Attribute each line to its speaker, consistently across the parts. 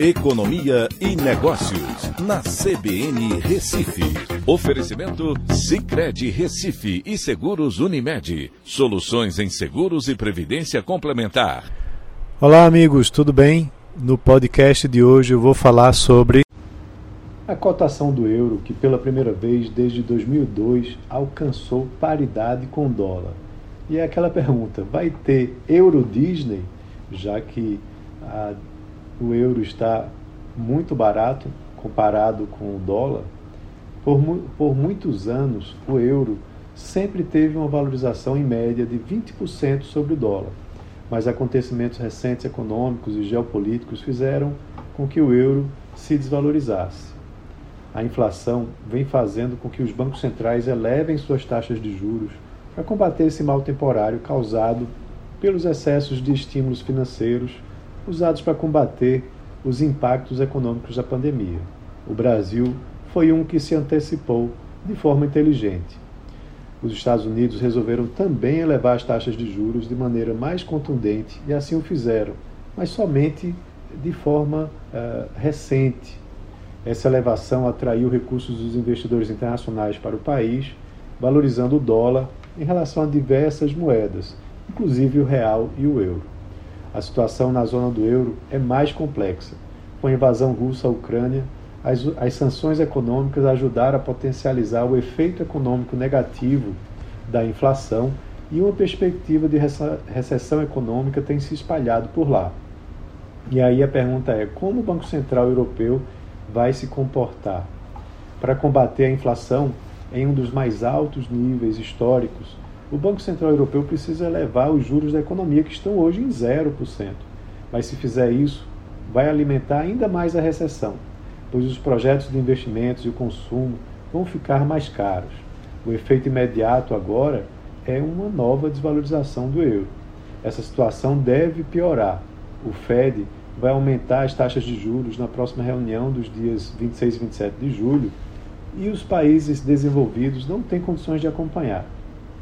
Speaker 1: Economia e Negócios, na CBN Recife. Oferecimento Cicred Recife e Seguros Unimed. Soluções em seguros e previdência complementar.
Speaker 2: Olá, amigos, tudo bem? No podcast de hoje eu vou falar sobre a cotação do euro, que pela primeira vez desde 2002 alcançou paridade com o dólar. E é aquela pergunta: vai ter Euro Disney, já que a o euro está muito barato comparado com o dólar, por, por muitos anos o euro sempre teve uma valorização em média de 20% sobre o dólar. Mas acontecimentos recentes econômicos e geopolíticos fizeram com que o euro se desvalorizasse. A inflação vem fazendo com que os bancos centrais elevem suas taxas de juros para combater esse mal temporário causado pelos excessos de estímulos financeiros usados para combater os impactos econômicos da pandemia. O Brasil foi um que se antecipou de forma inteligente. Os Estados Unidos resolveram também elevar as taxas de juros de maneira mais contundente e assim o fizeram, mas somente de forma uh, recente. Essa elevação atraiu recursos dos investidores internacionais para o país, valorizando o dólar em relação a diversas moedas, inclusive o real e o euro. A situação na zona do euro é mais complexa. Com a invasão russa à Ucrânia, as, as sanções econômicas ajudaram a potencializar o efeito econômico negativo da inflação e uma perspectiva de recessão econômica tem se espalhado por lá. E aí a pergunta é: como o Banco Central Europeu vai se comportar para combater a inflação em um dos mais altos níveis históricos o Banco Central Europeu precisa elevar os juros da economia, que estão hoje em 0%. Mas se fizer isso, vai alimentar ainda mais a recessão, pois os projetos de investimentos e o consumo vão ficar mais caros. O efeito imediato agora é uma nova desvalorização do euro. Essa situação deve piorar. O Fed vai aumentar as taxas de juros na próxima reunião dos dias 26 e 27 de julho e os países desenvolvidos não têm condições de acompanhar.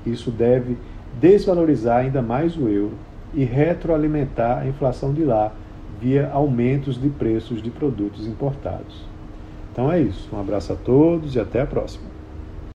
Speaker 2: Isso deve desvalorizar ainda mais o euro e retroalimentar a inflação de lá via aumentos de preços de produtos importados. Então é isso. Um abraço a todos e até a próxima.